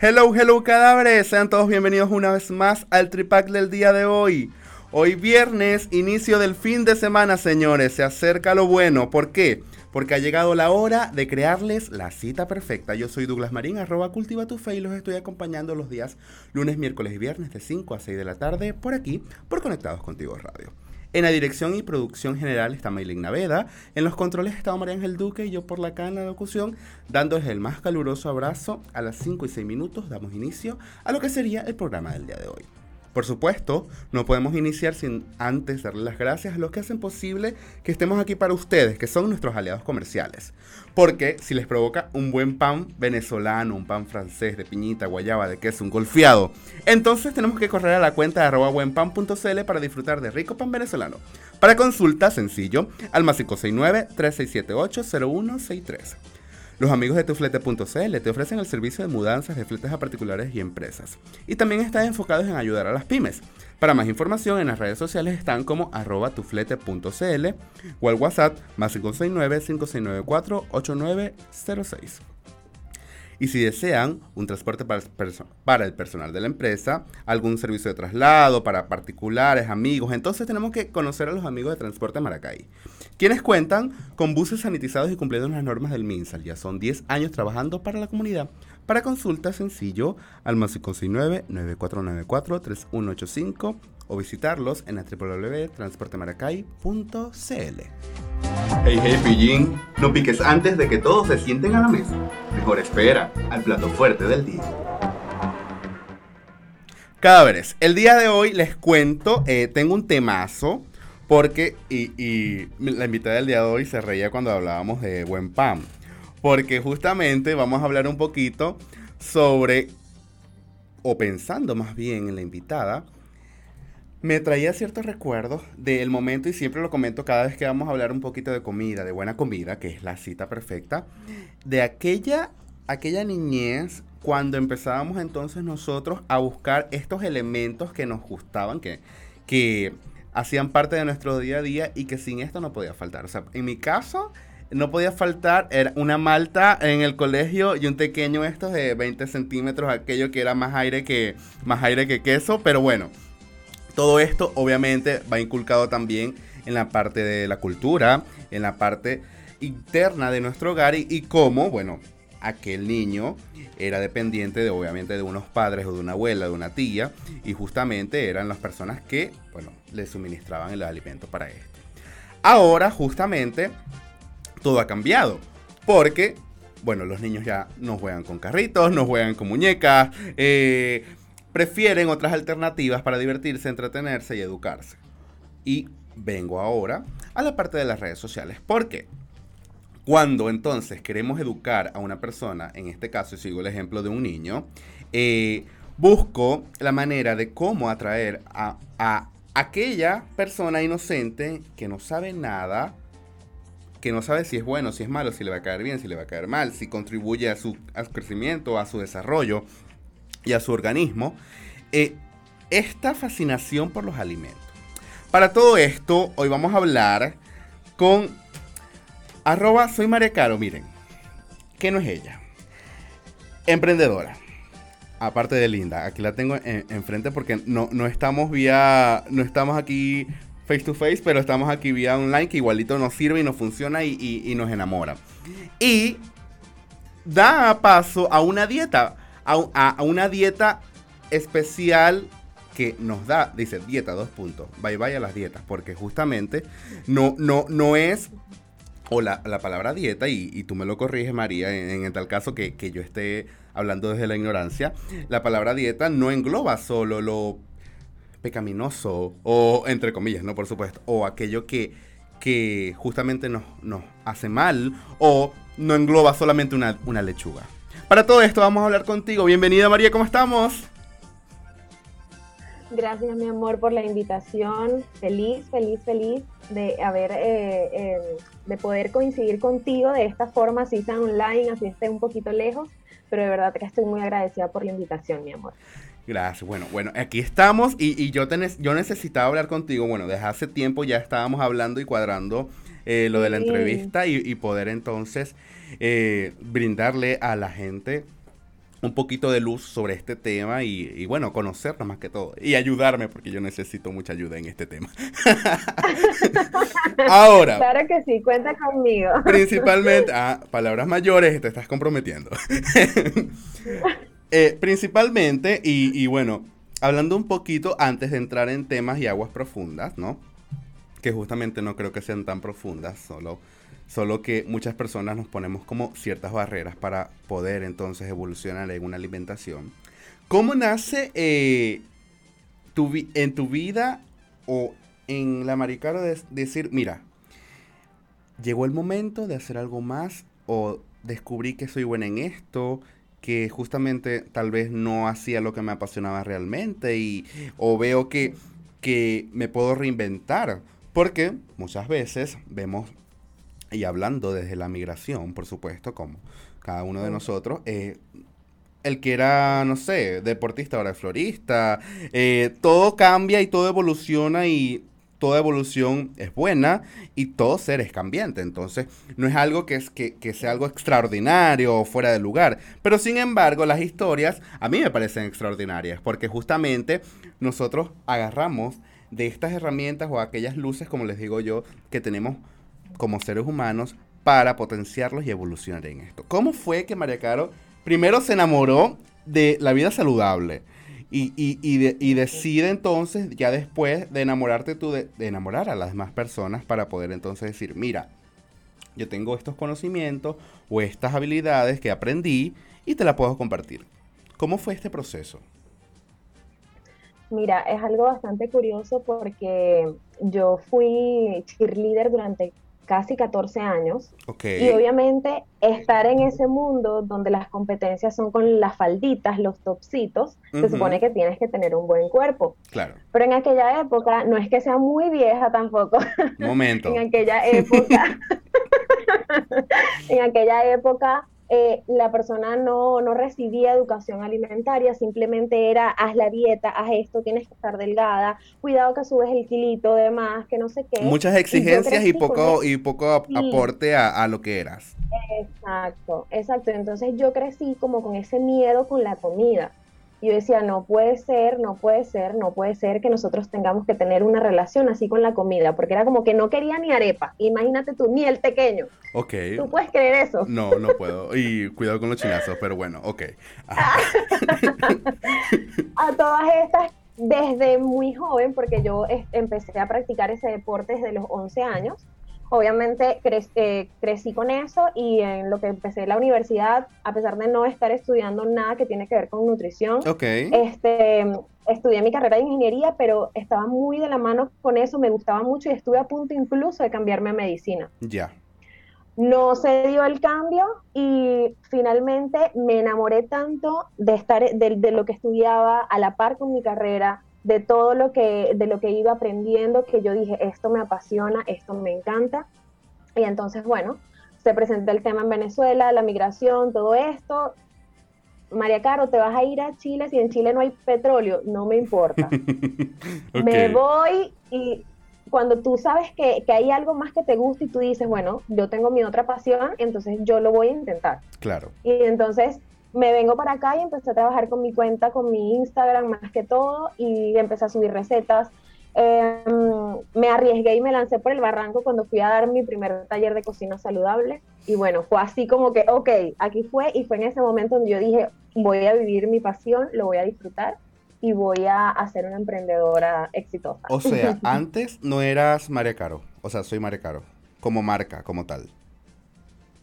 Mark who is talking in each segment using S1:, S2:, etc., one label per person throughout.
S1: Hello, hello cadáveres, sean todos bienvenidos una vez más al Tripack del día de hoy. Hoy viernes, inicio del fin de semana, señores, se acerca lo bueno. ¿Por qué? Porque ha llegado la hora de crearles la cita perfecta. Yo soy Douglas Marín, arroba cultiva tu fe y los estoy acompañando los días lunes, miércoles y viernes de 5 a 6 de la tarde por aquí, por Conectados Contigo Radio. En la dirección y producción general está Maylin Naveda. En los controles está María Ángel Duque y yo por la en la locución, dándoles el más caluroso abrazo. A las 5 y 6 minutos damos inicio a lo que sería el programa del día de hoy. Por supuesto, no podemos iniciar sin antes darle las gracias a los que hacen posible que estemos aquí para ustedes, que son nuestros aliados comerciales. Porque si les provoca un buen pan venezolano, un pan francés de piñita, guayaba, de queso, un golfeado, entonces tenemos que correr a la cuenta de arroba buenpan.cl para disfrutar de rico pan venezolano. Para consulta, sencillo, al más 569-3678-0163. Los amigos de tuflete.cl te ofrecen el servicio de mudanzas de fletes a particulares y empresas. Y también están enfocados en ayudar a las pymes. Para más información en las redes sociales están como arroba tuflete.cl o al WhatsApp más 569-5694-8906. Y si desean un transporte para, el personal de la empresa, algún servicio de traslado para particulares, amigos, entonces tenemos que conocer a los amigos de Transporte Maracay, quienes cuentan con buses sanitizados y cumpliendo las normas del MINSAL. Ya son 10 años trabajando para la comunidad. Para consulta sencillo al más 569-9494-3185 o visitarlos en www.transportemaracay.cl.
S2: Hey, hey, pillín, no piques antes de que todos se sienten a la mesa. Mejor espera al plato fuerte del día.
S1: Cadáveres, el día de hoy les cuento, eh, tengo un temazo, porque, y, y, la invitada del día de hoy se reía cuando hablábamos de buen pan, porque justamente vamos a hablar un poquito sobre, o pensando más bien en la invitada, me traía ciertos recuerdos del momento y siempre lo comento cada vez que vamos a hablar un poquito de comida, de buena comida, que es la cita perfecta, de aquella, aquella niñez cuando empezábamos entonces nosotros a buscar estos elementos que nos gustaban, que, que hacían parte de nuestro día a día y que sin esto no podía faltar. O sea, en mi caso no podía faltar era una malta en el colegio y un pequeño estos de 20 centímetros, aquello que era más aire que, más aire que queso, pero bueno todo esto obviamente va inculcado también en la parte de la cultura, en la parte interna de nuestro hogar y, cómo, bueno, aquel niño era dependiente de obviamente de unos padres o de una abuela, de una tía, y justamente eran las personas que, bueno, le suministraban el alimento para esto. Ahora, justamente, todo ha cambiado, porque, bueno, los niños ya no juegan con carritos, no juegan con muñecas, eh, prefieren otras alternativas para divertirse, entretenerse y educarse. Y vengo ahora a la parte de las redes sociales. ¿Por qué? Cuando entonces queremos educar a una persona, en este caso sigo el ejemplo de un niño, eh, busco la manera de cómo atraer a, aquella persona inocente que no sabe nada, que no sabe si es bueno, si es malo, si le va a caer bien, si le va a caer mal, si contribuye a su, a su crecimiento, a su desarrollo, y a su organismo eh, esta fascinación por los alimentos. Para todo esto, hoy vamos a hablar con arroba soy María Caro, miren, ¿qué no es ella? Emprendedora. Aparte de linda, aquí la tengo enfrente porque no, no estamos vía, no estamos aquí face to face, pero estamos aquí vía online que igualito nos sirve y nos funciona y nos enamora. Y da paso a una dieta a, una dieta especial que nos da, dice dieta, dos puntos, bye bye a las dietas, porque justamente no, no, no es, o la, palabra dieta, y, tú me lo corriges María, en, tal caso que, yo esté hablando desde la ignorancia, la palabra dieta no engloba solo lo pecaminoso, o entre comillas, ¿no? Por supuesto, o aquello que, que justamente nos, nos hace mal, o no engloba solamente una, una lechuga. Para todo esto vamos a hablar contigo. Bienvenida María, ¿cómo estamos?
S3: Gracias, mi amor, por la invitación. Feliz, feliz, feliz de haber, eh, eh, de poder coincidir contigo de esta forma, así sea online, así esté un poquito lejos, pero de verdad que estoy muy agradecida por la invitación, mi amor.
S1: Gracias. Bueno, bueno, aquí estamos y, y yo, tenés, yo necesitaba hablar contigo. Bueno, desde hace tiempo ya estábamos hablando y cuadrando eh, lo de la entrevista y, y poder entonces brindarle a la gente un poquito de luz sobre este tema y, bueno, conocerlo más que todo. Y ayudarme, porque yo necesito mucha ayuda en este tema. Ahora.
S3: Claro que sí, cuenta conmigo.
S1: Principalmente, ah, palabras mayores, te estás comprometiendo. Eh, principalmente, y, y bueno, hablando un poquito antes de entrar en temas y aguas profundas, ¿no? Que justamente no creo que sean tan profundas, solo Solo que muchas personas nos ponemos como ciertas barreras para poder entonces evolucionar en una alimentación. ¿Cómo nace eh, tu en tu vida o en la Maricaro de decir, mira, llegó el momento de hacer algo más o descubrí que soy buena en esto, que justamente tal vez no hacía lo que me apasionaba realmente y o veo que, que me puedo reinventar? Porque muchas veces vemos y hablando desde la migración, por supuesto, como cada uno de nosotros, eh, el que era, no sé, deportista ahora es florista, eh, todo cambia y todo evoluciona y toda evolución es buena y todo ser es cambiante. Entonces, no es algo que, es, que, que, sea algo extraordinario o fuera de lugar. Pero sin embargo, las historias a mí me parecen extraordinarias porque justamente nosotros agarramos de estas herramientas o aquellas luces, como les digo yo, que tenemos como seres humanos para potenciarlos y evolucionar en esto. ¿Cómo fue que María Caro primero se enamoró de la vida saludable? Y, decide entonces, ya después de enamorarte tú, de, enamorar a las demás personas para poder entonces decir, mira, yo tengo estos conocimientos o estas habilidades que aprendí y te la puedo compartir. ¿Cómo fue este proceso?
S3: Mira, es algo bastante curioso porque yo fui cheerleader durante casi 14 años. Y obviamente estar en ese mundo donde las competencias son con las falditas, los topsitos, se supone que tienes que tener un buen cuerpo.
S1: Claro.
S3: Pero en aquella época, no es que sea muy vieja tampoco.
S1: Momento.
S3: en aquella época, en aquella época eh, la persona no, no, recibía educación alimentaria, simplemente era haz la dieta, haz esto, tienes que estar delgada, cuidado que subes el kilito de más, que no sé qué.
S1: Muchas exigencias y, poco, y poco aporte a, a, lo que eras.
S3: Exacto, exacto. Entonces yo crecí como con ese miedo con la comida. Yo decía, no puede ser, no puede ser, no puede ser que nosotros tengamos que tener una relación así con la comida, porque era como que no quería ni arepa. Imagínate tú, ni el pequeño.
S1: Ok.
S3: ¿Tú puedes creer eso?
S1: No, no puedo. Y cuidado con los chinazos, pero bueno, ok.
S3: a todas estas, desde muy joven, porque yo empecé a practicar ese deporte desde los 11 años, obviamente eh, crecí con eso y en lo que empecé la universidad, a pesar de no estar estudiando nada que tiene que ver con nutrición, este, estudié mi carrera de ingeniería, pero estaba muy de la mano con eso, me gustaba mucho y estuve a punto incluso de cambiarme a medicina.
S1: Ya.
S3: No se dio el cambio y finalmente me enamoré tanto de estar de lo que estudiaba a la par con mi carrera, de todo lo que, de lo que ido aprendiendo, que yo dije, esto me apasiona, esto me encanta. Y entonces, bueno, se presenta el tema en Venezuela, la migración, todo esto. María Caro, te vas a ir a Chile si en Chile no hay petróleo, no me importa. Me voy y cuando tú sabes que, que, hay algo más que te gusta y tú dices, bueno, yo tengo mi otra pasión, entonces yo lo voy a intentar.
S1: Claro.
S3: Y entonces me vengo para acá y empecé a trabajar con mi cuenta, con mi Instagram más que todo y empecé a subir recetas. Em, me arriesgué y me lancé por el barranco cuando fui a dar mi primer taller de cocina saludable. Y bueno, fue así como que, ok, aquí fue y fue en ese momento donde yo dije, voy a vivir mi pasión, lo voy a disfrutar y voy a, a ser una emprendedora exitosa.
S1: O sea, antes no eras María Caro, o sea, soy María Caro, como marca, como tal.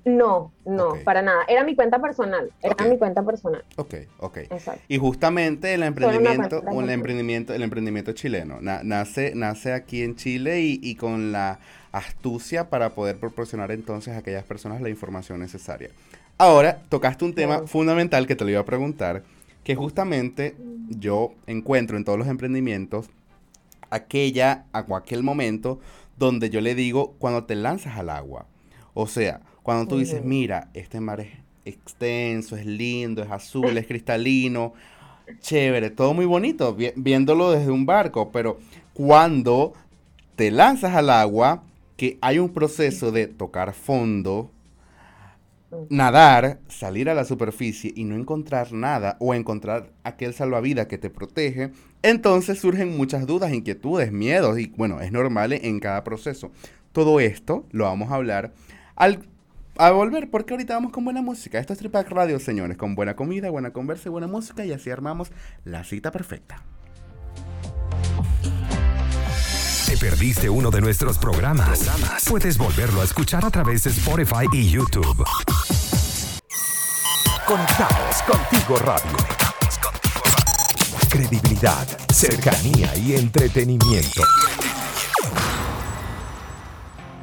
S3: No, no, para nada. Era mi cuenta personal. Era mi cuenta personal.
S1: Ok, ok. Exacto. Y justamente el emprendimiento, el emprendimiento, el emprendimiento chileno, nace, nace aquí en Chile y, y, con la astucia para poder proporcionar entonces a aquellas personas la información necesaria. Ahora, tocaste un tema fundamental que te lo iba a preguntar, que justamente yo encuentro en todos los emprendimientos aquella, a aquel momento donde yo le digo cuando te lanzas al agua. O sea, cuando tú dices, mira, este mar es extenso, es lindo, es azul, es cristalino, chévere, todo muy bonito, viéndolo desde un barco, pero cuando te lanzas al agua, que hay un proceso de tocar fondo, nadar, salir a la superficie y no encontrar nada o encontrar aquel salvavidas que te protege, entonces surgen muchas dudas, inquietudes, miedos y bueno, es normal en cada proceso. Todo esto lo vamos a hablar al a volver porque ahorita vamos con buena música. Esto es Tripac Radio, señores, con buena comida, buena conversa y buena música y así armamos la cita perfecta.
S4: ¿Te perdiste uno de nuestros programas? Puedes volverlo a escuchar a través de Spotify y YouTube. Conectados contigo radio. Credibilidad, cercanía y entretenimiento.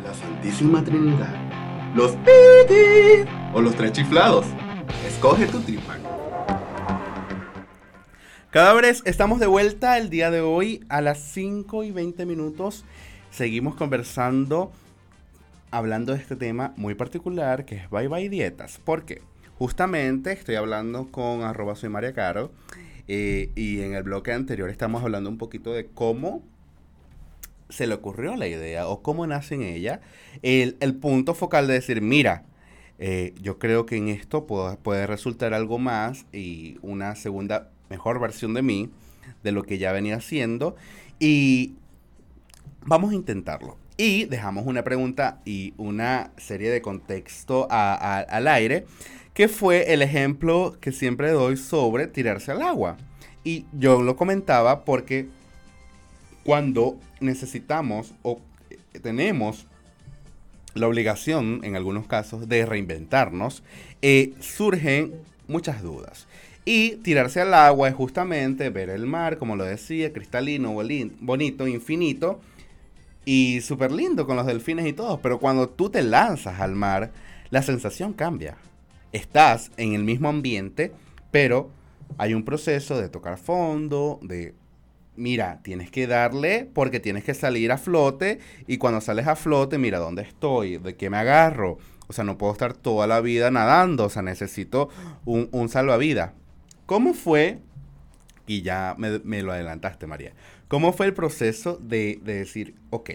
S2: La Santísima Trinidad. Los piti o los tres chiflados. Escoge tu tripa.
S1: Cadáveres, estamos de vuelta el día de hoy a las 5 y 20 minutos. Seguimos conversando, hablando de este tema muy particular que es Bye Bye Dietas. Porque justamente estoy hablando con arroba soy María Caro eh, y en el bloque anterior estamos hablando un poquito de cómo se le ocurrió la idea o cómo nace en ella el, punto focal de decir, mira, eh, yo creo que en esto puede resultar algo más y una segunda mejor versión de mí, de lo que ya venía haciendo. Y vamos a intentarlo. Y dejamos una pregunta y una serie de contexto al aire, que fue el ejemplo que siempre doy sobre tirarse al agua. Y yo lo comentaba porque cuando necesitamos o tenemos la obligación, en algunos casos, de reinventarnos, eh, surgen muchas dudas. Y tirarse al agua es justamente ver el mar, como lo decía, cristalino, bonito, infinito y súper lindo con los delfines y todo. Pero cuando tú te lanzas al mar, la sensación cambia. Estás en el mismo ambiente, pero hay un proceso de tocar fondo, de, mira, tienes que darle porque tienes que salir a flote y cuando sales a flote, mira, ¿dónde estoy? ¿De qué me agarro? O sea, no puedo estar toda la vida nadando, o sea, necesito un, un salvavidas. ¿Cómo fue, y ya me, lo adelantaste María, cómo fue el proceso de, decir, ok,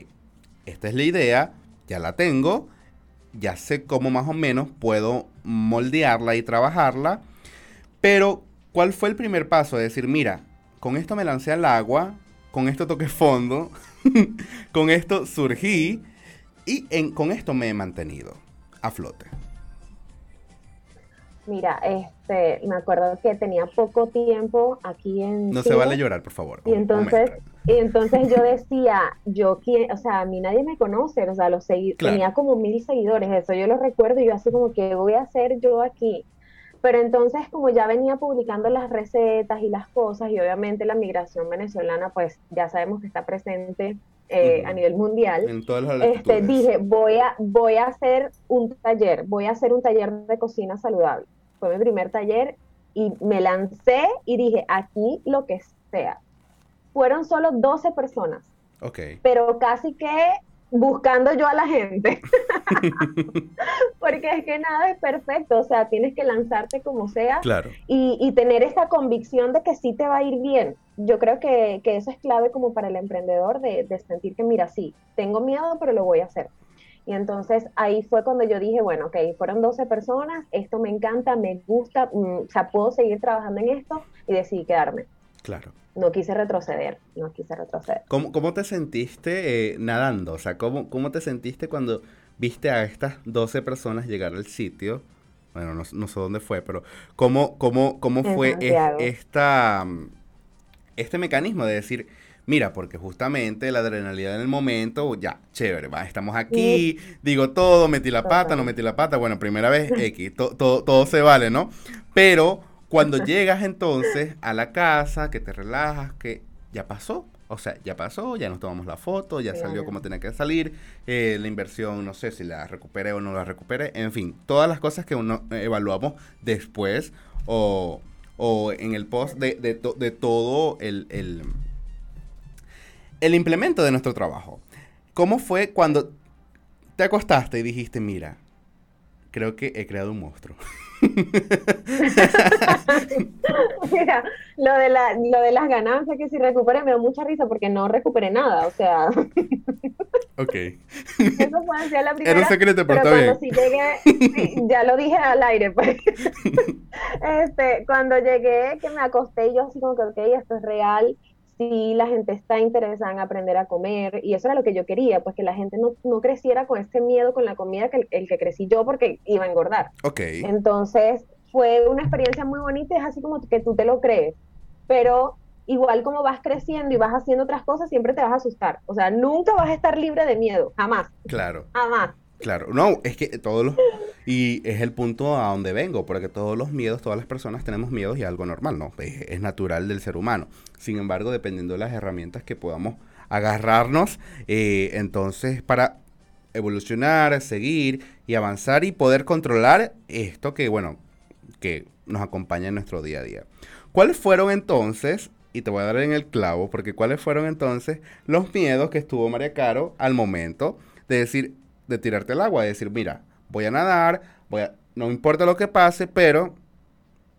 S1: esta es la idea, ya la tengo, ya sé cómo más o menos puedo moldearla y trabajarla, pero ¿cuál fue el primer paso de decir, mira, con esto me lancé al agua, con esto toqué fondo, con esto surgí y con esto me he mantenido a flote?
S3: Mira, este, me acuerdo que tenía poco tiempo aquí en.
S1: No se vale llorar, por favor.
S3: Y entonces, y entonces yo decía, yo quién, o sea, a mí nadie me conoce, o sea, los tenía como mil seguidores, eso yo lo recuerdo y yo así como que voy a hacer yo aquí. Pero entonces como ya venía publicando las recetas y las cosas y obviamente la migración venezolana pues ya sabemos que está presente eh, a nivel mundial,
S1: en todas las
S3: este, dije voy a, voy a hacer un taller, voy a hacer un taller de cocina saludable fue mi primer taller y me lancé y dije, aquí lo que sea. Fueron solo 12 personas.
S1: Ok.
S3: Pero casi que buscando yo a la gente. Porque es que nada es perfecto, o sea, tienes que lanzarte como sea
S1: claro.
S3: y, tener esa convicción de que sí te va a ir bien. Yo creo que, eso es clave como para el emprendedor de, de sentir que, mira, sí, tengo miedo, pero lo voy a hacer. Y entonces ahí fue cuando yo dije, bueno, ok, fueron 12 personas, esto me encanta, me gusta, mm, o sea, puedo seguir trabajando en esto y decidí quedarme.
S1: Claro.
S3: No quise retroceder, no quise retroceder.
S1: ¿Cómo, cómo te sentiste eh, nadando? O sea, ¿cómo, ¿cómo te sentiste cuando viste a estas 12 personas llegar al sitio? Bueno, no, no sé dónde fue, pero ¿cómo, cómo, cómo fue esta, mm, este mecanismo de decir, Mira, porque justamente la adrenalina en el momento, ya, chévere, va, estamos aquí, digo todo, metí la pata, no metí la pata, bueno, primera vez X, todo se vale, ¿no? Pero cuando llegas entonces a la casa, que te relajas, que ya pasó, O sea, ya pasó, ya nos tomamos la foto, ya salió como tenía que salir, eh, la inversión, no sé si la recuperé o no la recuperé, en fin, todas las cosas que uno evaluamos después o, en el post de, de, todo el, el, el implemento de nuestro trabajo. ¿Cómo fue cuando te acostaste y dijiste, mira, creo que he creado un monstruo?
S3: Mira, lo de, la, lo de las ganancias que si recupere me da mucha risa porque no recuperé nada, o sea.
S1: ok.
S3: Eso fue hacia la primera.
S1: Era un secreto, pero,
S3: pero
S1: cuando
S3: Sí llegué, ya lo dije al aire, pues. este, cuando llegué, que me acosté, yo así como que, ok, esto es real si la gente está interesada en aprender a comer, y eso era lo que yo quería, pues que la gente no, no creciera con ese miedo con la comida que el, que crecí yo porque iba a engordar.
S1: Ok.
S3: Entonces fue una experiencia muy bonita, es así como que tú te lo crees, pero igual como vas creciendo y vas haciendo otras cosas, siempre te vas a asustar. O sea, nunca vas a estar libre de miedo, jamás.
S1: Claro.
S3: Jamás.
S1: Claro, no, es que todos los... Y es el punto a donde vengo, porque todos los miedos, todas las personas tenemos miedos y algo normal, ¿no? Es, natural del ser humano. Sin embargo, dependiendo de las herramientas que podamos agarrarnos, eh, entonces para evolucionar, seguir y avanzar y poder controlar esto que, bueno, que nos acompaña en nuestro día a día. ¿Cuáles fueron entonces, y te voy a dar en el clavo, porque cuáles fueron entonces los miedos que estuvo María Caro al momento de decir, de tirarte al agua, de decir, mira, voy a nadar, voy a, no importa lo que pase, pero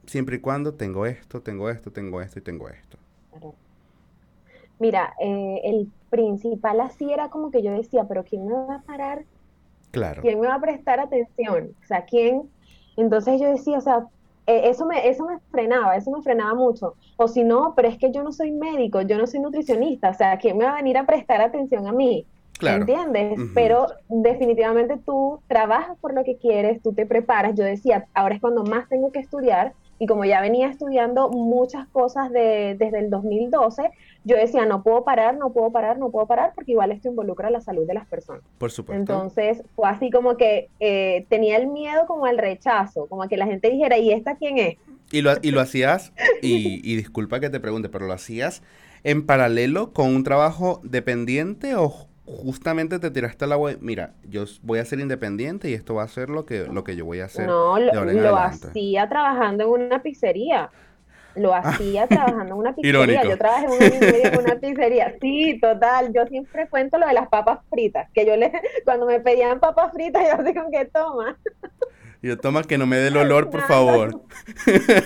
S1: siempre y cuando tengo esto, tengo esto, tengo esto y tengo esto.
S3: Mira, eh, el principal así era como que yo decía, pero ¿quién me va a parar?
S1: Claro.
S3: ¿Quién me va a prestar atención? O sea, ¿quién? Entonces yo decía, o sea, e, eso me, eso me frenaba, eso me frenaba mucho. O si no, pero es que yo no soy médico, yo no soy nutricionista, o sea, ¿quién me va a venir a prestar atención a mí? ¿Entiendes? Pero definitivamente tú trabajas por lo que quieres, tú te preparas. Yo decía, ahora es cuando más tengo que estudiar. Y como ya venía estudiando muchas cosas de, desde el 2012, yo decía, no puedo parar, no puedo parar, no puedo parar, porque igual esto involucra la salud de las personas.
S1: Por supuesto.
S3: Entonces fue así como que eh, tenía el miedo como al rechazo, como a que la gente dijera, ¿y esta quién es?
S1: Y lo, y lo hacías, y, y disculpa que te pregunte, pero lo hacías en paralelo con un trabajo dependiente o justamente te tiraste al agua, mira, yo voy a ser independiente y esto va a ser lo que, lo que yo voy a hacer.
S3: No, lo, hacía trabajando en una pizzería. Lo ah. hacía trabajando en una pizzería. Yo trabajé un año y medio en una pizzería. Sí, total. Yo siempre cuento lo de las papas fritas. Que yo le, cuando me pedían papas fritas, yo así con que toma.
S1: Yo toma que no me dé el olor, por favor.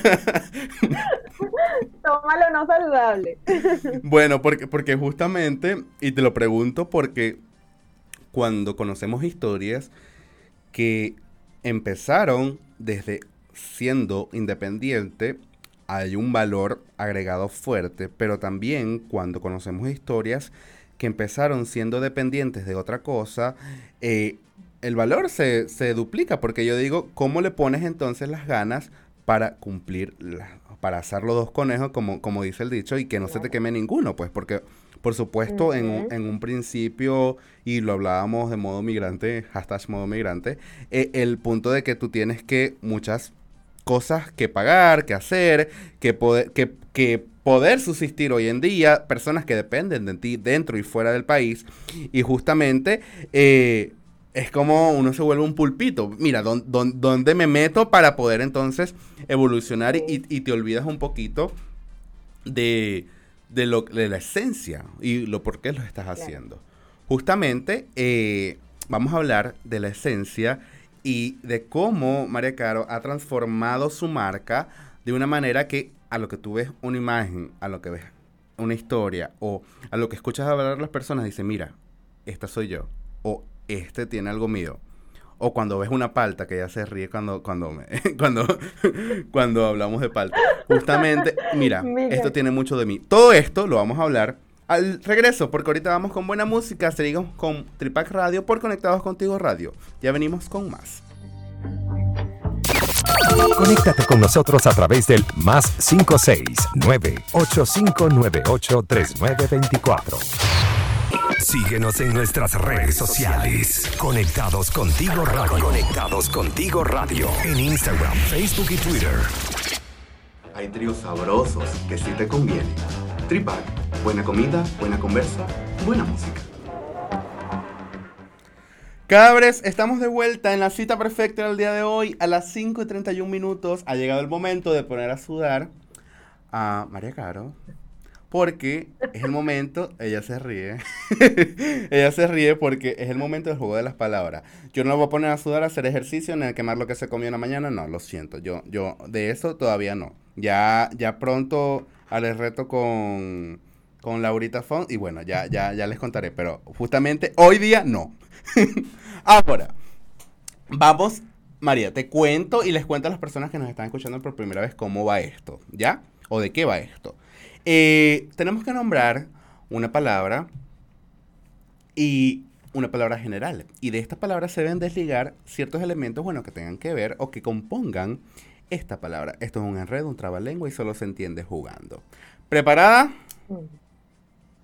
S3: Tómalo no saludable.
S1: Bueno, porque, porque justamente, y te lo pregunto porque cuando conocemos historias que empezaron desde siendo independiente, hay un valor agregado fuerte, pero también cuando conocemos historias que empezaron siendo dependientes de otra cosa, eh, el valor se, se, duplica, porque yo digo, ¿cómo le pones entonces las ganas para cumplir, para hacer los dos conejos, como, como dice el dicho, y que no se te queme ninguno? Pues porque, por supuesto, en, en, un principio, y lo hablábamos de modo migrante, hashtag modo migrante, eh, el punto de que tú tienes que muchas cosas que pagar, que hacer, que poder, que, que poder subsistir hoy en día, personas que dependen de ti dentro y fuera del país, y justamente... Eh, es como uno se vuelve un pulpito. Mira, ¿dónde me meto para poder entonces evolucionar y, te olvidas un poquito de, lo, de la esencia y lo por qué lo estás haciendo? Justamente eh, vamos a hablar de la esencia y de cómo María Caro ha transformado su marca de una manera que a lo que tú ves una imagen, a lo que ves una historia o a lo que escuchas hablar las personas, dice, mira, esta soy yo. Este tiene algo mío. O cuando ves una palta, que ella se ríe cuando, cuando, cuando, cuando hablamos de palta. Justamente, mira, esto tiene mucho de mí. Todo esto lo vamos a hablar al regreso, porque ahorita vamos con buena música. Seguimos con Tripac Radio por Conectados Contigo Radio. Ya venimos con más.
S4: Conéctate con nosotros a través del más 569 8598 3924. Síguenos en nuestras redes sociales. Conectados contigo radio. Conectados contigo radio. En Instagram, Facebook y Twitter.
S2: Hay tríos sabrosos que sí te convienen. Tripac, buena comida, buena conversa, buena música.
S1: Cabres, estamos de vuelta en la cita perfecta del día de hoy. A las 5 y 31 minutos ha llegado el momento de poner a sudar a María Caro. Porque es el momento, ella se ríe. ella se ríe porque es el momento del juego de las palabras. Yo no la voy a poner a sudar a hacer ejercicio ni a quemar lo que se comió en la mañana. No, lo siento. Yo, yo de eso todavía no. Ya, ya pronto haré reto con, con Laurita Font. Y bueno, ya, ya, ya les contaré. Pero justamente hoy día no. Ahora, vamos, María, te cuento y les cuento a las personas que nos están escuchando por primera vez cómo va esto, ¿ya? ¿O de qué va esto? Eh, tenemos que nombrar una palabra y una palabra general. Y de esta palabra se deben desligar ciertos elementos, bueno, que tengan que ver o que compongan esta palabra. Esto es un enredo, un trabalengua y solo se entiende jugando. ¿Preparada?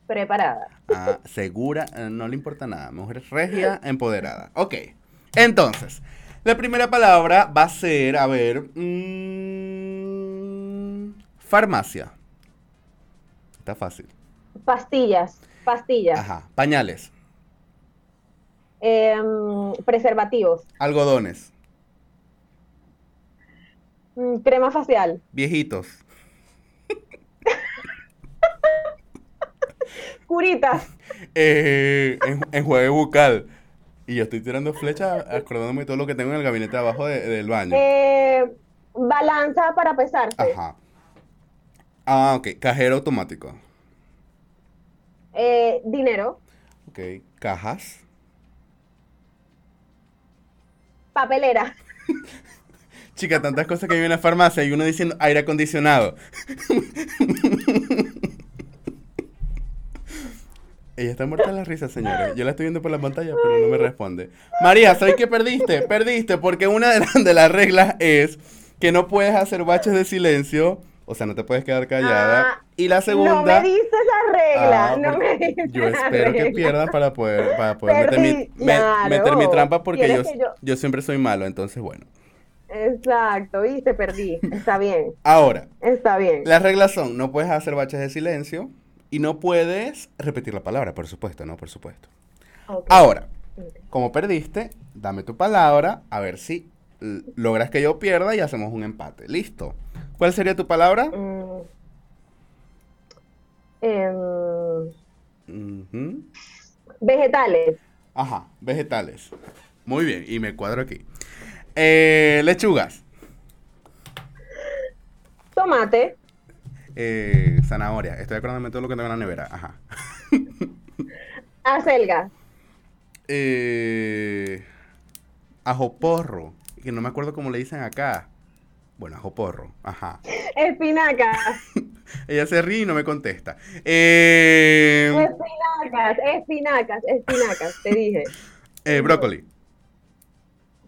S3: Preparada.
S1: Ah, segura, eh, no le importa nada. Mujer regia, empoderada. Ok. Entonces, la primera palabra va a ser, a ver, mm, farmacia. Está fácil.
S3: Pastillas. Pastillas.
S1: Ajá. Pañales.
S3: Em, preservativos.
S1: Algodones.
S3: Mm, crema facial.
S1: Viejitos.
S3: Curitas.
S1: Eh, en, enjuague bucal. Y yo estoy tirando flechas acordándome de todo lo que tengo en el gabinete abajo de- del baño.
S3: Eh, balanza para pesarse.
S1: Ajá. Ah, ok. Cajero automático.
S3: Eh, dinero.
S1: Ok. Cajas.
S3: Papelera.
S1: Chica, tantas cosas que hay en la farmacia y uno diciendo aire acondicionado. Ella está muerta de la risa, señores. Yo la estoy viendo por la pantalla, pero no me responde. María, ¿sabes qué perdiste? Perdiste porque una de, las- de las reglas es que no puedes hacer baches de silencio, o sea, no te puedes quedar callada.
S3: Ah,
S1: y la
S3: No
S1: segunda...
S3: me diste esa regla.
S1: Ah,
S3: no me diste
S1: yo espero que pierdas para poder, para poder meter, mi, me- meter mi trampa porque yo,
S3: ¿Quieres que yo-
S1: yo siempre soy malo, entonces bueno.
S3: Exacto, viste, perdí. Está bien,
S1: Ahora,
S3: está bien.
S1: Las reglas son, no puedes hacer baches de silencio y no puedes repetir la palabra, por supuesto, ¿no? Por supuesto. Ahora, como perdiste, dame tu palabra, a ver si logras que yo pierda y hacemos un empate. ¿Listo? ¿Cuál sería tu palabra?
S3: Mm. Em, vegetales.
S1: Ajá, vegetales. Muy bien, y me cuadro aquí. Eh, lechugas,
S3: Tomate.
S1: eh, zanahoria. Estoy acordándome de todo lo que tengo en la nevera. Ajá.
S3: Acelga.
S1: Eh, ajo porro, que no me acuerdo cómo le dicen acá. Bueno, ajo porro, ajá.
S3: Espinacas.
S1: Ella se ríe y no me contesta. Eh,
S3: Espinacas, espinacas, espinacas, te dije.
S1: eh, brócoli,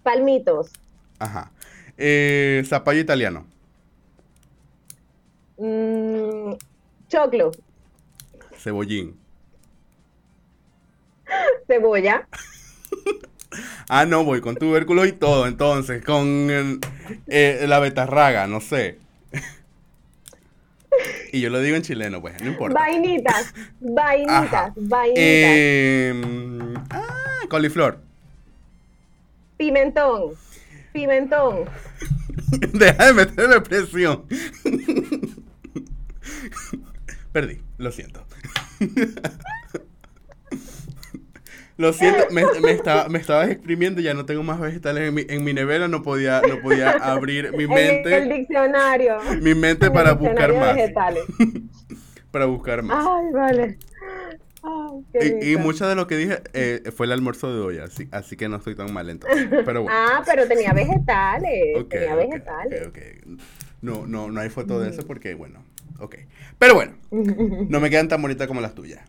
S3: Palmitos.
S1: ajá. Eh, zapallo italiano,
S3: Mm, choclo.
S1: cebollín.
S3: Cebolla.
S1: Ah, no, voy con tubérculo y todo, entonces, con el- eh, la betarraga, no sé. y yo lo digo en chileno, pues, no importa.
S3: Vainitas. Vainitas.
S1: Ajá.
S3: Vainitas.
S1: Eh, ah, coliflor.
S3: Pimentón. Pimentón.
S1: Deja de meterme presión. Perdí, lo siento. Lo siento, me, me estaba, me estabas exprimiendo, ya no tengo más vegetales en mi, en mi nevera, no podía, no podía abrir mi
S3: En el
S1: mente,
S3: diccionario.
S1: mi mente para buscar más.
S3: vegetales.
S1: Para buscar más.
S3: Ay, vale. Ay,
S1: Y, y mucho de lo que dije eh, fue el almuerzo de hoy, así, así que no estoy tan mal entonces. Pero bueno.
S3: Ah, pero tenía vegetales. Tenía vegetales.
S1: ok, ok. No, no, no hay foto de eso porque, bueno, ok. Pero bueno, no me quedan tan bonitas como las tuyas.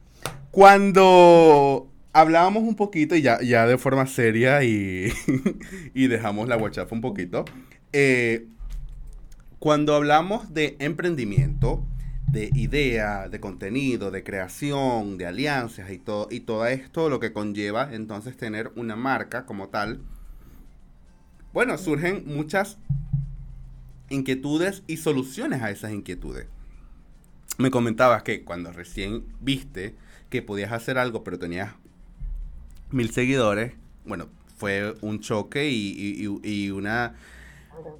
S1: Cuando hablábamos un poquito, y ya, ya de forma seria y, y dejamos la guachafa un poquito, eh, cuando hablamos de emprendimiento, de idea, de contenido, de creación, de alianzas y todo, y todo esto lo que conlleva entonces tener una marca como tal, bueno, surgen muchas inquietudes y soluciones a esas inquietudes. me comentabas que cuando recién viste que podías hacer algo, pero tenías mil seguidores, bueno, fue un choque y, una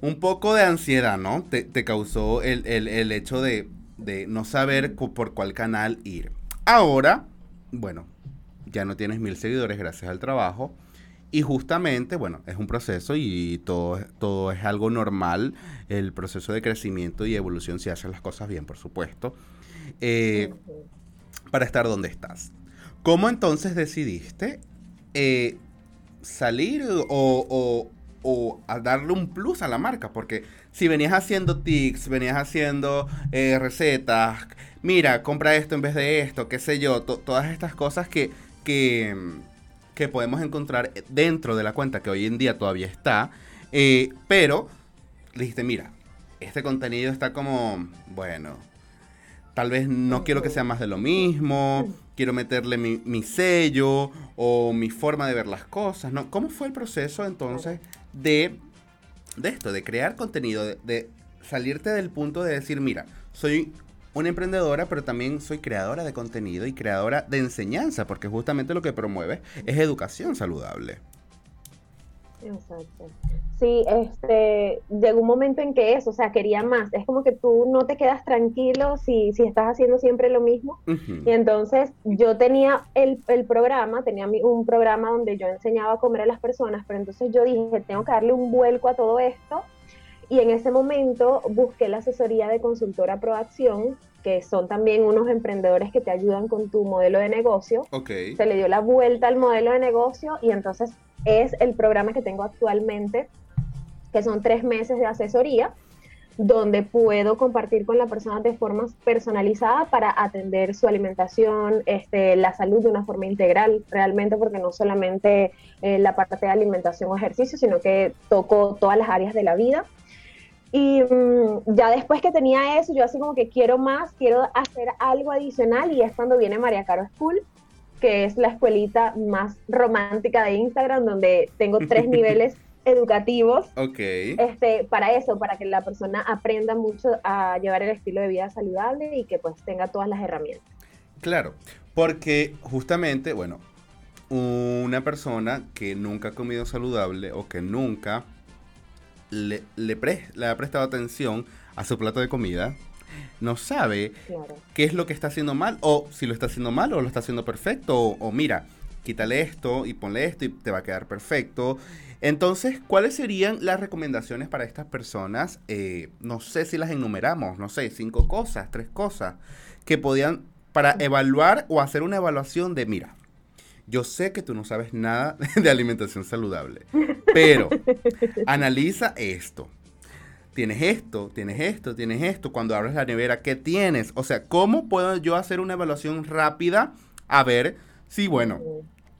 S1: un poco de ansiedad, ¿no? Te, causó el, hecho de, de, no saber por cuál canal ir. Ahora, bueno, ya no tienes mil seguidores gracias al trabajo. Y justamente, bueno, es un proceso y todo, todo es algo normal. El proceso de crecimiento y evolución si haces las cosas bien, por supuesto. Eh, para estar donde estás. ¿Cómo entonces decidiste eh, salir o, darle un plus a la marca? Porque si venías haciendo tics, venías haciendo eh, recetas, mira, compra esto en vez de esto, qué sé yo, todas estas cosas que, que que podemos encontrar dentro de la cuenta que hoy en día todavía está. Eh, pero le dijiste, mira, este contenido está como, bueno, tal vez no quiero que sea más de lo mismo, quiero meterle mi, sello o mi forma de ver las cosas, ¿no? ¿Cómo fue el proceso entonces de, de esto, de crear contenido, de salirte del punto de decir, mira, soy una emprendedora, pero también soy creadora de contenido y creadora de enseñanza, porque justamente lo que promueve es educación saludable.
S3: Exacto. Sí, este, llegó un momento en que eso, o sea, quería más. Es como que tú no te quedas tranquilo si, si estás haciendo siempre lo mismo. Y entonces yo tenía el, el programa, tenía un programa donde yo enseñaba a comer a las personas, pero entonces yo dije, tengo que darle un vuelco a todo esto y en ese momento busqué la asesoría de consultora Proacción, que son también unos emprendedores que te ayudan con tu modelo de negocio.
S1: Okay.
S3: Se le dio la vuelta al modelo de negocio y entonces es el programa que tengo actualmente, que son tres meses de asesoría, donde puedo compartir con la persona de forma personalizada para atender su alimentación, este, la salud de una forma integral, realmente, porque no solamente eh, la parte de alimentación o ejercicio, sino que toco todas las áreas de la vida. Y mm, ya después que tenía eso, yo así como que quiero más, quiero hacer algo adicional y es cuando viene María Caro School, que es la escuelita más romántica de Instagram, donde tengo tres niveles educativos.
S1: Ok.
S3: Este, para eso, para que la persona aprenda mucho a llevar el estilo de vida saludable y que pues tenga todas las herramientas.
S1: Claro, porque justamente, bueno, una persona que nunca ha comido saludable o que nunca le, le, ha prestado atención a su plato de comida, no sabe qué es lo que está haciendo mal, o si lo está haciendo mal o lo está haciendo perfecto, o, mira, quítale esto y ponle esto y te va a quedar perfecto. Entonces, ¿cuáles serían las recomendaciones para estas personas? Eh, no sé si las enumeramos, no sé, cinco cosas, tres cosas, que podían para evaluar o hacer una evaluación de, mira, yo sé que tú no sabes nada de alimentación saludable, pero analiza esto. Tienes esto, tienes esto, tienes esto. Cuando abres la nevera, ¿qué tienes? O sea, ¿cómo puedo yo hacer una evaluación rápida a ver si, bueno,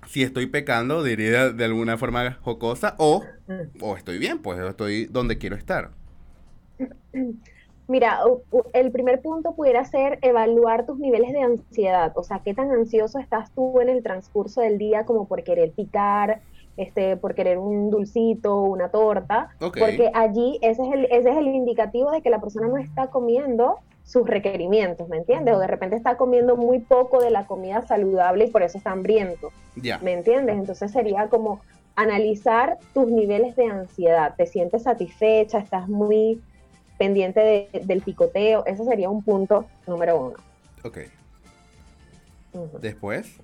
S1: si estoy pecando, diría de alguna forma jocosa, o, o estoy bien, pues estoy donde quiero estar?
S3: Mira, el primer punto pudiera ser evaluar tus niveles de ansiedad, o sea, qué tan ansioso estás tú en el transcurso del día como por querer picar, este, por querer un dulcito, una torta, porque allí ese es, el, ese es el indicativo de que la persona no está comiendo sus requerimientos, ¿me entiendes? O de repente está comiendo muy poco de la comida saludable y por eso está hambriento, ¿me entiendes? Entonces sería como analizar tus niveles de ansiedad, te sientes satisfecha, estás muy pendiente del picoteo, ese sería un punto número uno.
S1: Ok. Después.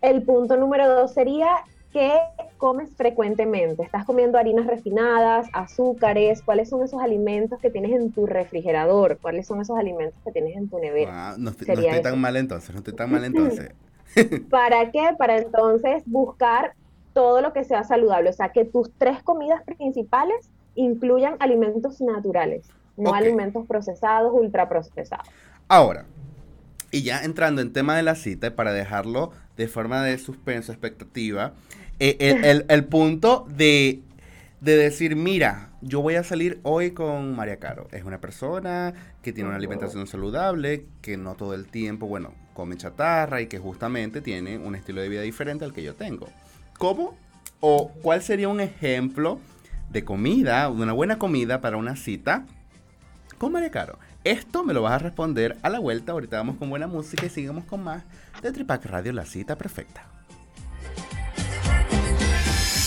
S3: El punto número dos sería ¿qué comes frecuentemente? ¿Estás comiendo harinas refinadas, azúcares? ¿Cuáles son esos alimentos que tienes en tu refrigerador? ¿Cuáles son esos alimentos que tienes en tu nevera?
S1: No, estoy tan mal entonces, no estoy tan mal entonces.
S3: ¿Para qué? Para entonces buscar todo lo que sea saludable. O sea, que tus tres comidas principales incluyan alimentos naturales, no alimentos procesados, ultraprocesados.
S1: Ahora, y ya entrando en tema de la cita, para dejarlo de forma de suspenso, expectativa, eh, el, punto de, de, decir, mira, yo voy a salir hoy con María Caro. Es una persona que tiene una alimentación saludable, que no todo el tiempo, bueno, come chatarra y que justamente tiene un estilo de vida diferente al que yo tengo. ¿Cómo? ¿O cuál sería un ejemplo? de comida, una buena comida para una cita con María Caro? Esto me lo vas a responder a la vuelta. Ahorita vamos con buena música y seguimos con más de Tripac Radio, la cita perfecta.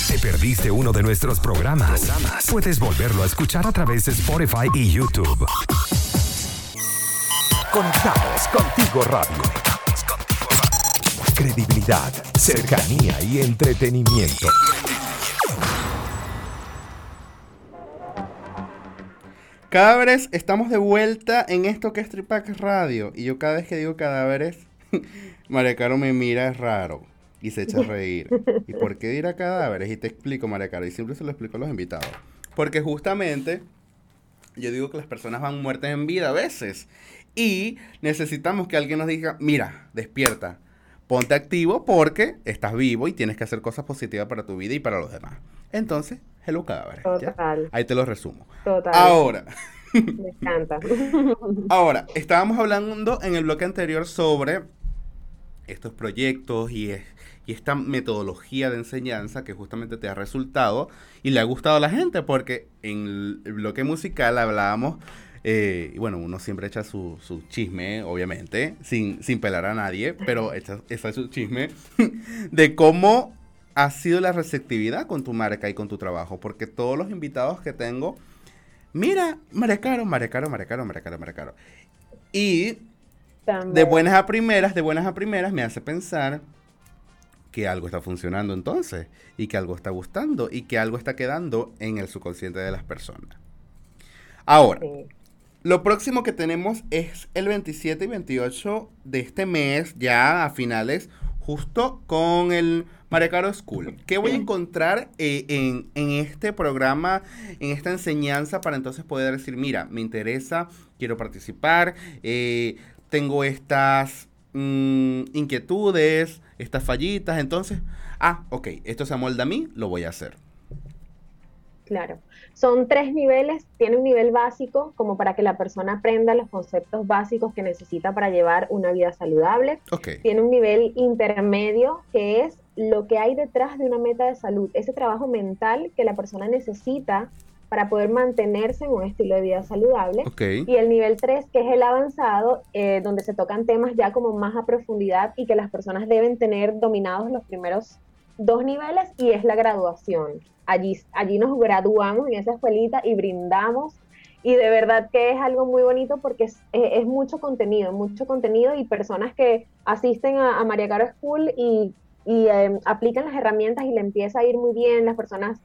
S4: ¿Te perdiste uno de nuestros programas? Puedes volverlo a escuchar a través de Spotify y YouTube. Conectados contigo radio. Credibilidad, cercanía y entretenimiento.
S1: Cadáveres, estamos de vuelta en esto que es Tripac Radio. Y yo cada vez que digo cadáveres, María Caro me mira raro y se echa a reír. ¿Y por qué dirá cadáveres? Y te explico, María Caro, y siempre se lo explico a los invitados. Porque justamente yo digo que las personas van muertas en vida a veces. Y necesitamos que alguien nos diga, mira, despierta, ponte activo porque estás vivo y tienes que hacer cosas positivas para tu vida y para los demás. Entonces, hello cadáveres. ¿ya?
S3: Total.
S1: Ahí te lo resumo.
S3: Total.
S1: Ahora,
S3: Me encanta.
S1: ahora, estábamos hablando en el bloque anterior sobre estos proyectos y, es- y esta metodología de enseñanza que justamente te ha resultado y le ha gustado a la gente porque en el bloque musical hablábamos, eh, y bueno, uno siempre echa su, su chisme, obviamente, sin, sin pelar a nadie, pero echa, echa su chisme de cómo ha sido la receptividad con tu marca y con tu trabajo, porque todos los invitados que tengo, mira, Marecaro, Marecaro, Marecaro, Marecaro, Marecaro. Y de buenas a primeras, de buenas a primeras, me hace pensar que algo está funcionando entonces, y que algo está gustando, y que algo está quedando en el subconsciente de las personas. Ahora,
S3: Sí.
S1: Lo próximo que tenemos es el 27 y 28 de este mes, ya a finales, justo con el Marecaro School. ¿Qué voy a encontrar eh, en, en este programa, en esta enseñanza, para entonces poder decir, mira, me interesa, quiero participar, eh, tengo estas mm, inquietudes, estas fallitas, entonces, ah, ok, esto se amolda a mí, lo voy a hacer.
S3: Claro. Son tres niveles. Tiene un nivel básico como para que la persona aprenda los conceptos básicos que necesita para llevar una vida saludable. Tiene un nivel intermedio que es lo que hay detrás de una meta de salud, ese trabajo mental que la persona necesita para poder mantenerse en un estilo de vida saludable. Y el nivel 3, que es el avanzado, eh, donde se tocan temas ya como más a profundidad y que las personas deben tener dominados los primeros dos niveles y es la graduación. Allí, allí nos graduamos en esa escuelita y brindamos y de verdad que es algo muy bonito porque es, es- es mucho contenido, mucho contenido y personas que asisten a, a María Caro School y, y, eh, aplican las herramientas y le empieza a ir muy bien, las personas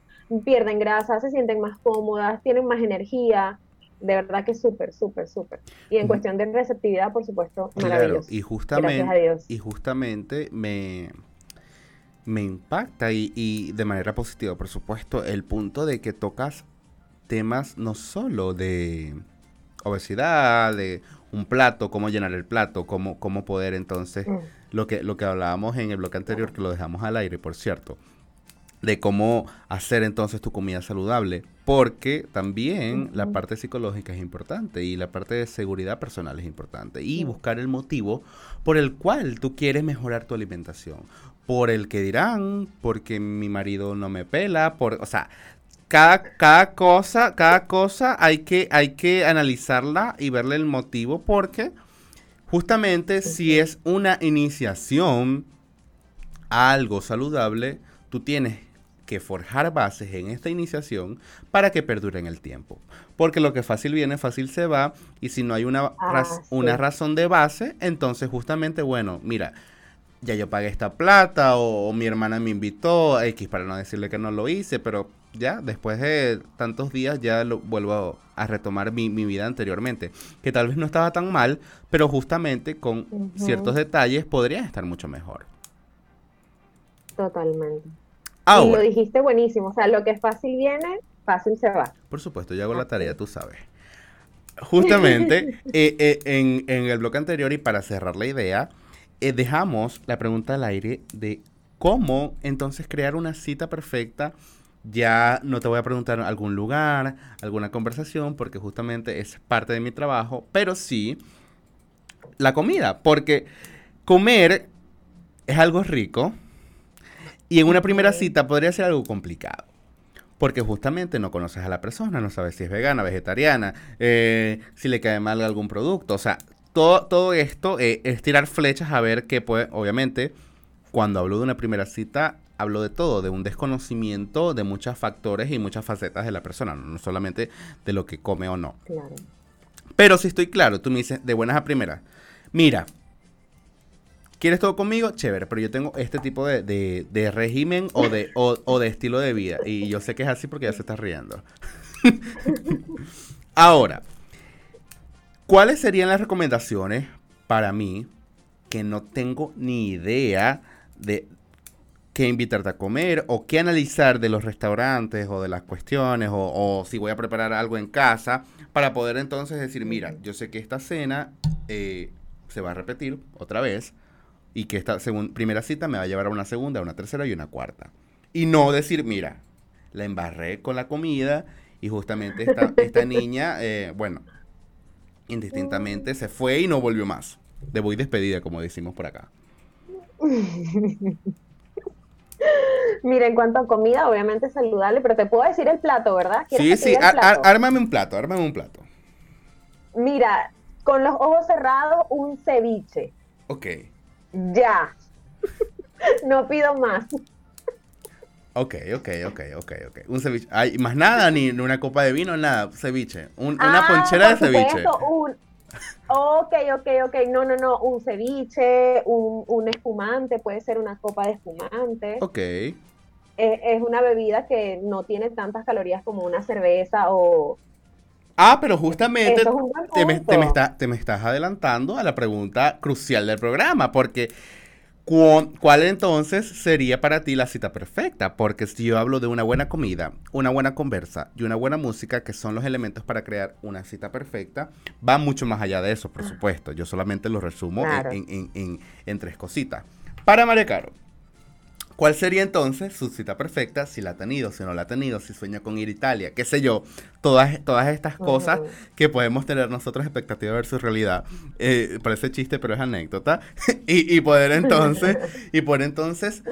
S3: pierden grasa, se sienten más cómodas, tienen más energía, de verdad que súper, súper, súper. Y en cuestión de receptividad, por supuesto,
S1: Claro,
S3: maravilloso.
S1: y
S3: Gracias a
S1: justamente,
S3: Dios.
S1: y justamente me, me impacta y, y de manera positiva, por supuesto, el punto de que tocas temas no solo de obesidad, de un plato, cómo llenar el plato, cómo, cómo poder entonces,
S3: Mm.
S1: lo que, lo que hablábamos en el bloque anterior, que lo dejamos al aire, por cierto, de cómo hacer entonces tu comida saludable, porque también la parte psicológica es importante y la parte de seguridad personal es importante y buscar el motivo por el cual tú quieres mejorar tu alimentación, por el que dirán, porque mi marido no me pela, por, o sea, cada, cada cosa, cada cosa hay que, hay que analizarla y verle el motivo porque justamente si es una iniciación a algo saludable, tú tienes que forjar bases en esta iniciación para que perdure en el tiempo. Porque lo que fácil viene, fácil se va, y si no hay una,
S3: Ah,
S1: raz-
S3: sí.
S1: una razón de base, entonces justamente, bueno, mira, ya yo pagué esta plata o, o mi hermana me invitó, X, para no decirle que no lo hice, pero ya después de tantos días ya lo vuelvo a, a retomar mi, mi vida anteriormente, que tal vez no estaba tan mal, pero justamente con ciertos detalles podría estar mucho mejor.
S3: Totalmente. Y lo dijiste buenísimo, o sea, lo que fácil viene, fácil se va.
S1: por supuesto, yo hago la tarea, tú sabes. Justamente eh, eh, en, en el bloque anterior y para cerrar la idea, eh, dejamos la pregunta al aire de cómo entonces crear una cita perfecta. Ya no te voy a preguntar algún lugar, alguna conversación, porque justamente es parte de mi trabajo, pero sí la comida, porque comer es algo rico y en una primera cita podría ser algo complicado. porque justamente no conoces a la persona, no sabes si es vegana, vegetariana, eh, si le cae mal algún producto. O sea, todo, todo esto eh, es tirar flechas a ver qué puede, obviamente, cuando hablo de una primera cita, hablo de todo, de un desconocimiento de muchos factores y muchas facetas de la persona, no solamente de lo que come o no. Claro. Pero si estoy claro, tú me dices de buenas a primeras, mira, ¿quieres todo conmigo? Chévere, pero yo tengo este tipo de, régimen o de, o, de estilo de vida. Y yo sé que es así porque ya se está riendo. Ahora, ¿cuáles serían las recomendaciones para mí que no tengo ni idea de qué invitarte a comer o qué analizar de los restaurantes o de las cuestiones o, si voy a preparar algo en casa para poder entonces decir, mira, yo sé que esta cena eh, se va a repetir otra vez y que esta primera cita me va a llevar a una segunda, a una tercera y una cuarta. Y no decir, mira, la embarré con la comida y justamente esta, niña, eh, bueno, indistintamente se fue y no volvió más. De voy despedida, como decimos por acá.
S3: Mira, en cuanto a comida, obviamente saludable, pero te puedo decir el plato, ¿verdad?
S1: Sí, sí, ármame un plato, ármame un plato.
S3: Mira, con los ojos cerrados, un ceviche.
S1: Ok.
S3: Ya. no pido más.
S1: Ok, ok, ok, ok, ok. Un ceviche. Hay más nada, ni una copa de vino, nada. Ceviche. una
S3: ah,
S1: ponchera de ceviche.
S3: un, ok, ok, ok. No, no, no. Un ceviche, un, un espumante, puede ser una copa de espumante.
S1: Ok.
S3: Es, es una bebida que no tiene tantas calorías como una cerveza o,
S1: Ah, pero justamente te, me, te, me estás adelantando a la pregunta crucial del programa, porque ¿cuál entonces sería para ti la cita perfecta? Porque si yo hablo de una buena comida, una buena conversa y una buena música, que son los elementos para crear una cita perfecta, va mucho más allá de eso, por ah. supuesto. Yo solamente lo resumo en, tres cositas. Para María Caro. ¿Cuál sería entonces su cita perfecta? Si la ha tenido, si no la ha tenido, si sueña con ir a Italia, qué sé yo. Todas, todas estas cosas que podemos tener nosotros expectativa versus realidad. Eh, parece chiste, pero es anécdota. y, poder entonces, y poder entonces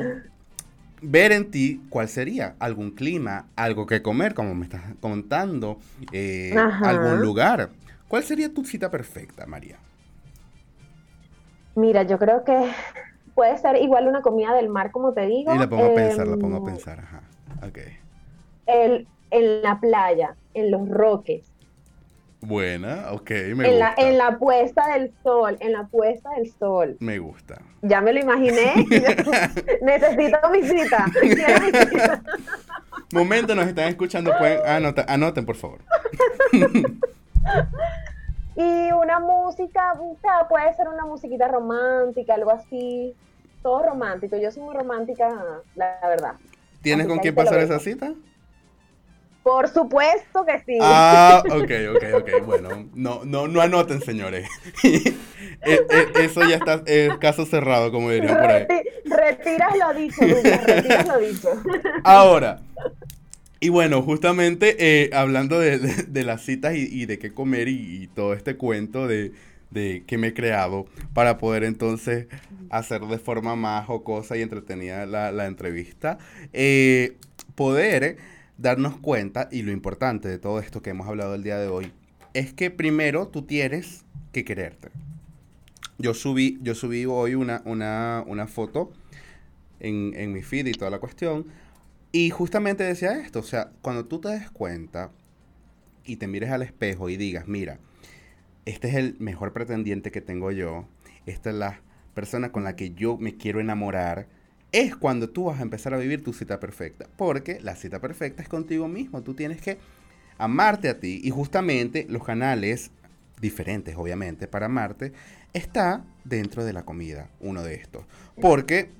S1: ver en ti cuál sería algún clima, algo que comer, como me estás contando, eh, algún lugar. ¿Cuál sería tu cita perfecta, María?
S3: Mira, yo creo que puede ser igual una comida del mar, como te digo.
S1: Y la pongo a pensar, la pongo a em, pensar, ajá. Ok.
S3: El, en la playa, en los roques.
S1: Buena, ok, me
S3: en
S1: gusta.
S3: La, en la puesta del sol, en la puesta del sol.
S1: Me gusta.
S3: Ya me lo imaginé. Necesito mi cita.
S1: Momento, nos están escuchando, pueden anoten, anoten por favor.
S3: Y una música, puede ser una musiquita romántica, algo así. Todo romántico. Yo soy muy romántica, la, verdad.
S1: ¿Tienes con quién pasar esa cita?
S3: Por supuesto que sí.
S1: Ah, ok, ok, ok. Bueno, no, no, no anoten, señores. E, e, eso ya está, es caso cerrado, como dirían por ahí.
S3: Retiras lo dicho, retiras lo dicho.
S1: Ahora, y bueno, justamente eh, hablando de, las citas y, de qué comer y, todo este cuento de, que me he creado para poder entonces hacer de forma más jocosa y entretenida la, entrevista, eh, poder darnos cuenta, y lo importante de todo esto que hemos hablado el día de hoy, es que primero tú tienes que quererte. Yo subí, yo subí hoy una, una, una foto en, en mi feed y toda la cuestión y justamente decía esto, o sea, cuando tú te des cuenta y te mires al espejo y digas, mira, este es el mejor pretendiente que tengo yo, esta es la persona con la que yo me quiero enamorar, es cuando tú vas a empezar a vivir tu cita perfecta. Porque la cita perfecta es contigo mismo, tú tienes que amarte a ti y justamente los canales diferentes, obviamente, para amarte, está dentro de la comida, uno de estos. Porque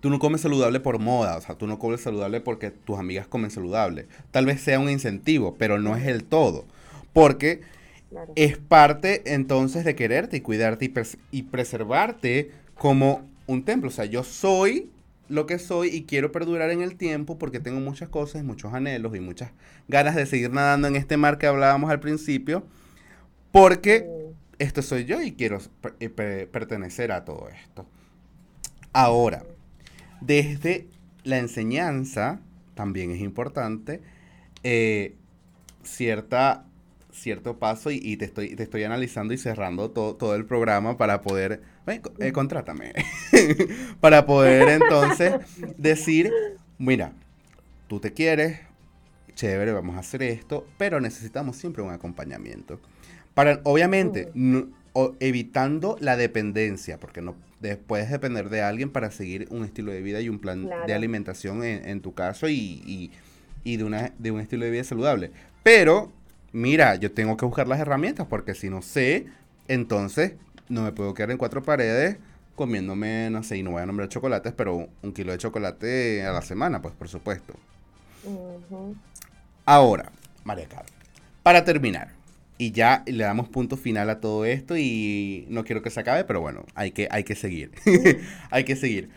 S1: Tú no comes saludable por moda, o sea, tú no comes saludable porque tus amigas comen saludable. Tal vez sea un incentivo, pero no es el todo. Porque es parte entonces de quererte y cuidarte y, y preservarte como un templo. O sea, yo soy lo que soy y quiero perdurar en el tiempo porque tengo muchas cosas, muchos anhelos y muchas ganas de seguir nadando en este mar que hablábamos al principio. Porque esto soy yo y quiero eh, pertenecer a todo esto. Ahora, desde la enseñanza también es importante eh, cierta cierto paso y, te estoy te estoy analizando y cerrando todo, todo el programa para poder eh, contrátame. Para poder entonces decir mira tú te quieres chévere vamos a hacer esto pero necesitamos siempre un acompañamiento para obviamente evitando la dependencia porque no puedes depender de alguien para seguir un estilo de vida y un plan de alimentación en, tu caso y, de, una, de un estilo de vida saludable. Pero, mira, yo tengo que buscar las herramientas porque si no sé, entonces no me puedo quedar en cuatro paredes comiéndome, no sé, y no voy a nombrar chocolates, pero un kilo de chocolate a la semana, pues por supuesto. Ahora, María Carlos, para terminar, y ya le damos punto final a todo esto y no quiero que se acabe, pero bueno, hay que, hay que seguir. hay que seguir.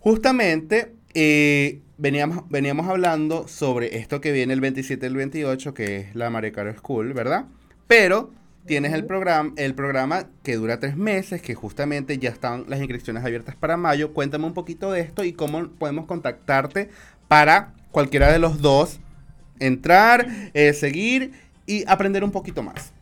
S1: Justamente eh, veníamos, veníamos hablando sobre esto que viene el 27 y el 28, que es la Marecaro School, ¿verdad? Pero tienes el programa, el programa que dura tres meses, que justamente ya están las inscripciones abiertas para mayo. Cuéntame un poquito de esto y cómo podemos contactarte para cualquiera de los dos entrar, eh, seguir y aprender un poquito más.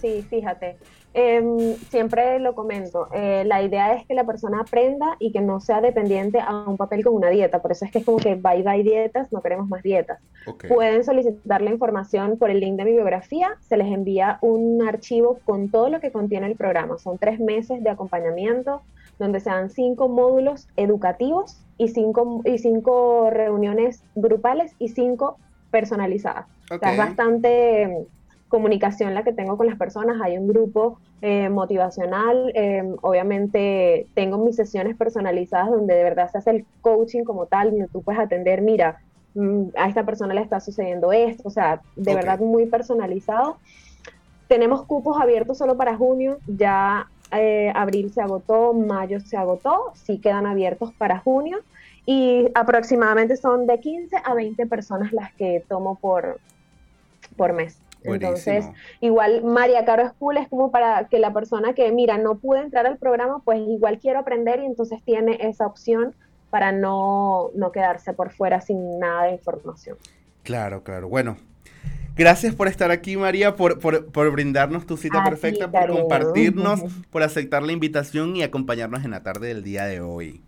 S3: Sí, fíjate. Em, siempre lo comento, eh, la idea es que la persona aprenda y que no sea dependiente a un papel con una dieta. Por eso es que es como que bye bye dietas, no queremos más dietas. Pueden solicitar la información por el link de mi biografía, se les envía un archivo con todo lo que contiene el programa. Son tres meses de acompañamiento donde se dan cinco módulos educativos y cinco, y cinco reuniones grupales y cinco personalizadas es bastante em, comunicación la que tengo con las personas. Hay un grupo eh, motivacional. Em, obviamente tengo mis sesiones personalizadas donde de verdad se hace el coaching como tal, donde tú puedes atender, mira, mm, a esta persona le está sucediendo esto. O sea, de verdad muy personalizado. Tenemos cupos abiertos solo para junio. Ya eh, abril se agotó, mayo se agotó. Sí quedan abiertos para junio. Y aproximadamente son de 15 a 20 personas las que tomo por, por mes. Entonces, igual María Caro School es como para que la persona que, mira, no pude entrar al programa, pues igual quiero aprender y entonces tiene esa opción para no, quedarse por fuera sin nada de información.
S1: Claro, claro. Bueno, Gracias por estar aquí, María, por, por, brindarnos tu cita perfecta, por compartirnos, por aceptar la invitación y acompañarnos en la tarde del día de hoy.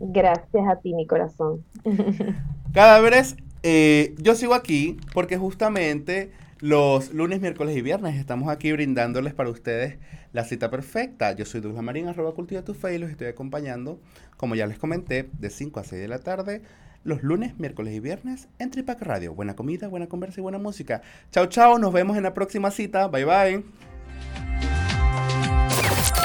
S3: Gracias a ti, mi corazón.
S1: Cadáveres eh, yo sigo aquí porque justamente los lunes, miércoles y viernes estamos aquí brindándoles para ustedes la cita perfecta. Yo soy Douglas Marín, arroba cultiva tu fe y los estoy acompañando, como ya les comenté, de 5 a 6 de la tarde, los lunes, miércoles y viernes en Tripac Radio. Buena comida, buena conversa y buena música. Chao, chao, nos vemos en la próxima cita. Bye, bye.